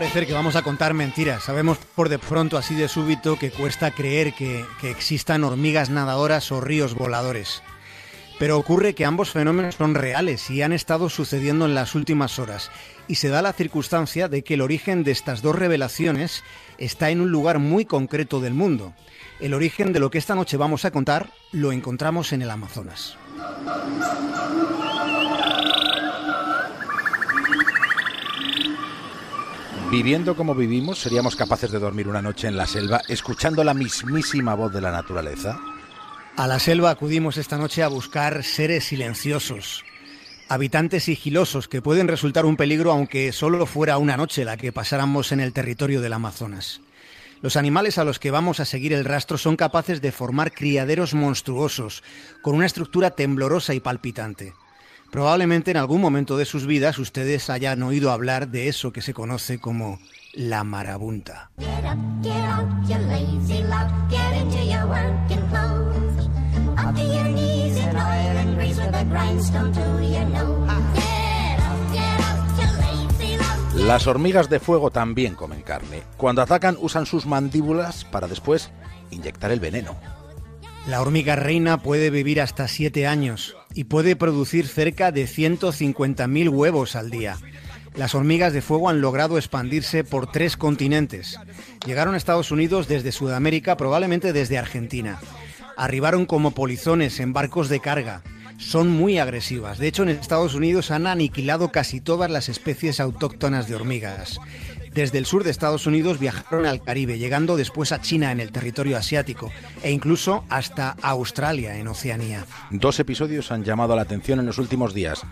parecer que vamos a contar mentiras. Sabemos por de pronto, así de súbito, que cuesta creer que, que existan hormigas nadadoras o ríos voladores. Pero ocurre que ambos fenómenos son reales y han estado sucediendo en las últimas horas. Y se da la circunstancia de que el origen de estas dos revelaciones está en un lugar muy concreto del mundo. El origen de lo que esta noche vamos a contar lo encontramos en el Amazonas. Viviendo como vivimos, ¿seríamos capaces de dormir una noche en la selva escuchando la mismísima voz de la naturaleza? A la selva acudimos esta noche a buscar seres silenciosos, habitantes sigilosos que pueden resultar un peligro aunque solo fuera una noche la que pasáramos en el territorio del Amazonas. Los animales a los que vamos a seguir el rastro son capaces de formar criaderos monstruosos, con una estructura temblorosa y palpitante. Probablemente en algún momento de sus vidas ustedes hayan oído hablar de eso que se conoce como la marabunta. Las hormigas de fuego también comen carne. Cuando atacan usan sus mandíbulas para después inyectar el veneno. La hormiga reina puede vivir hasta 7 años y puede producir cerca de 150.000 huevos al día. Las hormigas de fuego han logrado expandirse por tres continentes. Llegaron a Estados Unidos desde Sudamérica, probablemente desde Argentina. Arribaron como polizones en barcos de carga. Son muy agresivas. De hecho, en Estados Unidos han aniquilado casi todas las especies autóctonas de hormigas. Desde el sur de Estados Unidos viajaron al Caribe, llegando después a China en el territorio asiático e incluso hasta Australia en Oceanía. Dos episodios han llamado la atención en los últimos días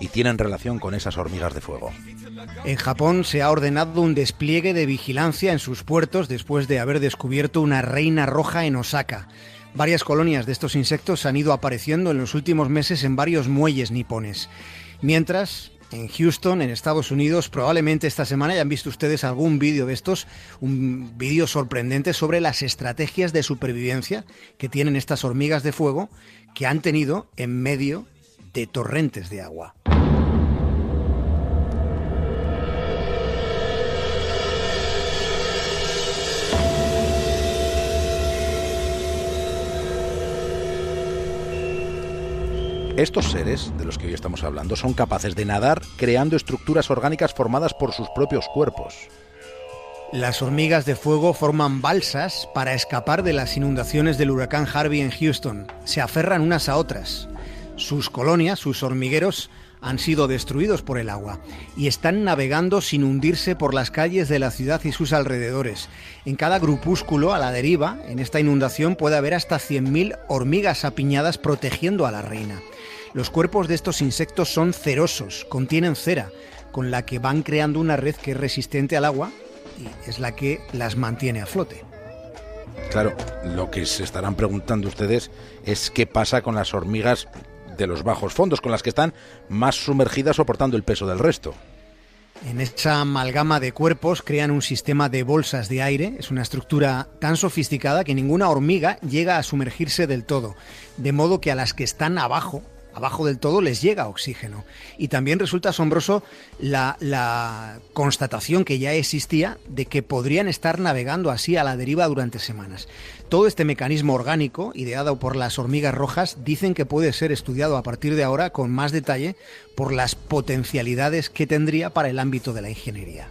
y tienen relación con esas hormigas de fuego. En Japón se ha ordenado un despliegue de vigilancia en sus puertos después de haber descubierto una reina roja en Osaka. Varias colonias de estos insectos han ido apareciendo en los últimos meses en varios muelles nipones. Mientras, en Houston, en Estados Unidos. Probablemente esta semana hayan visto ustedes algún vídeo de estos, un vídeo sorprendente sobre las estrategias de supervivencia que tienen estas hormigas de fuego que han tenido en medio de torrentes de agua. Estos seres, de los que hoy estamos hablando, son capaces de nadar creando estructuras orgánicas formadas por sus propios cuerpos. Las hormigas de fuego forman balsas para escapar de las inundaciones del huracán Harvey en Houston. Se aferran unas a otras. Sus colonias, sus hormigueros, han sido destruidos por el agua y están navegando sin hundirse por las calles de la ciudad y sus alrededores. En cada grupúsculo a la deriva, en esta inundación, puede haber hasta 100.000 hormigas apiñadas protegiendo a la reina. Los cuerpos de estos insectos son cerosos, contienen cera, con la que van creando una red que es resistente al agua y es la que las mantiene a flote. Claro, lo que se estarán preguntando ustedes es qué pasa con las hormigas de los bajos fondos, con las que están más sumergidas soportando el peso del resto. En esa amalgama de cuerpos crean un sistema de bolsas de aire. Es una estructura tan sofisticada que ninguna hormiga llega a sumergirse del todo. De modo que a las que están abajo, abajo del todo les llega oxígeno. Y también resulta asombroso la, la, constatación que ya existía de que podrían estar navegando así a la deriva durante semanas. Todo este mecanismo orgánico, ideado por las hormigas rojas, dicen que puede ser estudiado a partir de ahora con más detalle por las potencialidades que tendría para el ámbito de la ingeniería.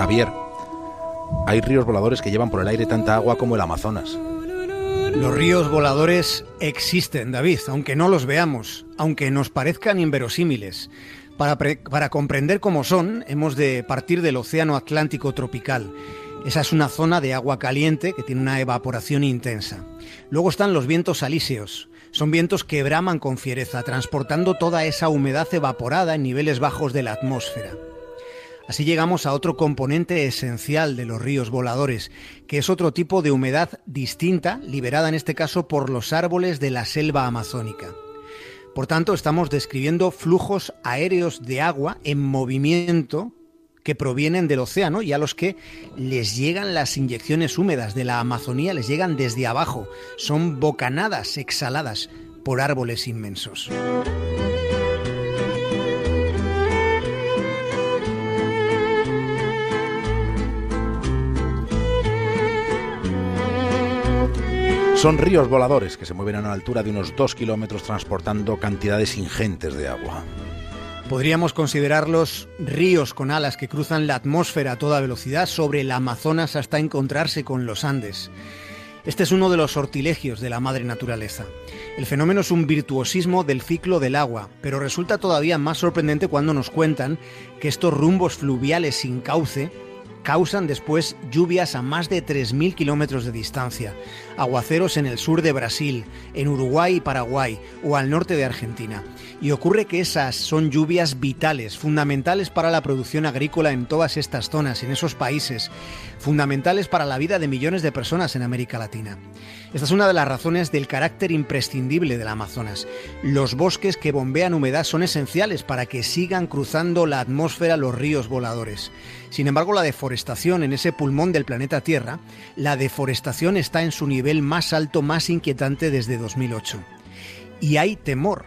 Javier, hay ríos voladores que llevan por el aire tanta agua como el Amazonas. Los ríos voladores existen, David, aunque no los veamos, aunque nos parezcan inverosímiles. Para, para, comprender cómo son, hemos de partir del Océano Atlántico tropical. Esa es una zona de agua caliente que tiene una evaporación intensa. Luego están los vientos alíseos. Son vientos que braman con fiereza, transportando toda esa humedad evaporada en niveles bajos de la atmósfera. Así llegamos a otro componente esencial de los ríos voladores, que es otro tipo de humedad distinta, liberada en este caso por los árboles de la selva amazónica. Por tanto, estamos describiendo flujos aéreos de agua en movimiento que provienen del océano y a los que les llegan las inyecciones húmedas de la Amazonía, les llegan desde abajo. Son bocanadas exhaladas por árboles inmensos. Son ríos voladores que se mueven a una altura de unos 2 kilómetros transportando cantidades ingentes de agua. Podríamos considerarlos ríos con alas que cruzan la atmósfera a toda velocidad sobre el Amazonas hasta encontrarse con los Andes. Este es uno de los sortilegios de la madre naturaleza. El fenómeno es un virtuosismo del ciclo del agua, pero resulta todavía más sorprendente cuando nos cuentan que estos rumbos fluviales sin cauce causan después lluvias a más de 3.000 kilómetros de distancia, aguaceros en el sur de Brasil, en Uruguay y Paraguay o al norte de Argentina. Y ocurre que esas son lluvias vitales, fundamentales para la producción agrícola en todas estas zonas, en esos países, fundamentales para la vida de millones de personas en América Latina. Esta es una de las razones del carácter imprescindible del Amazonas. Los bosques que bombean humedad son esenciales para que sigan cruzando la atmósfera los ríos voladores. Sin embargo, la deforestación en ese pulmón del planeta Tierra, la deforestación está en su nivel más alto, más inquietante desde 2008. Y hay temor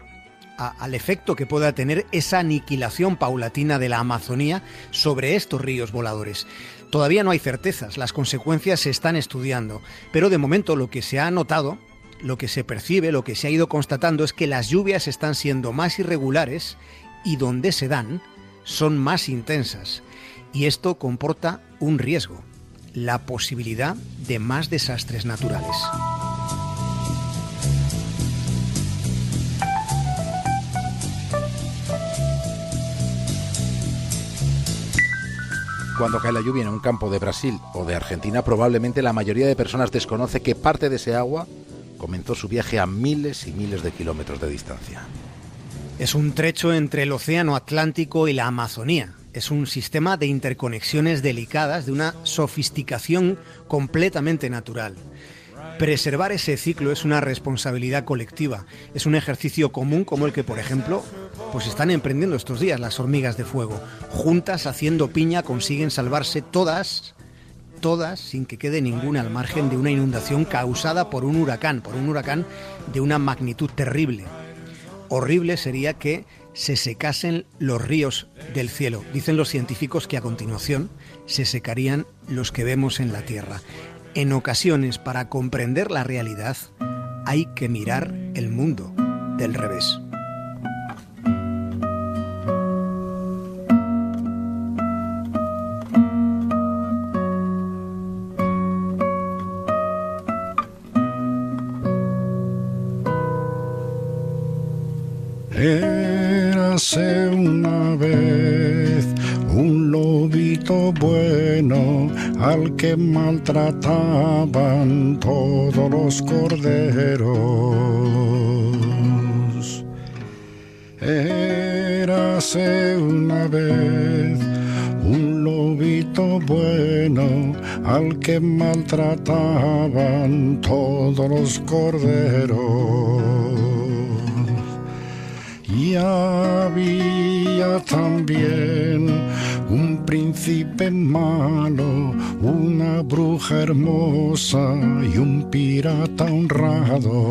al efecto que pueda tener esa aniquilación paulatina de la Amazonía sobre estos ríos voladores. Todavía no hay certezas, las consecuencias se están estudiando, pero de momento lo que se ha notado, lo que se percibe, lo que se ha ido constatando es que las lluvias están siendo más irregulares y donde se dan son más intensas. Y esto comporta un riesgo, la posibilidad de más desastres naturales. Cuando cae la lluvia en un campo de Brasil o de Argentina, probablemente la mayoría de personas desconoce que parte de ese agua comenzó su viaje a miles y miles de kilómetros de distancia. Es un trecho entre el Océano Atlántico y la Amazonía. Es un sistema de interconexiones delicadas de una sofisticación completamente natural. Preservar ese ciclo es una responsabilidad colectiva, es un ejercicio común como el que, por ejemplo, pues están emprendiendo estos días las hormigas de fuego. Juntas, haciendo piña, consiguen salvarse todas, todas, sin que quede ninguna al margen de una inundación causada por un huracán, por un huracán de una magnitud terrible. Horrible sería que se secasen los ríos del cielo. Dicen los científicos que a continuación se secarían los que vemos en la Tierra. En ocasiones, para comprender la realidad, hay que mirar el mundo del revés. Érase una vez un lobito bueno al que maltrataban todos los corderos. Érase una vez un lobito bueno al que maltrataban todos los corderos. Había también un príncipe malo, una bruja hermosa y un pirata honrado.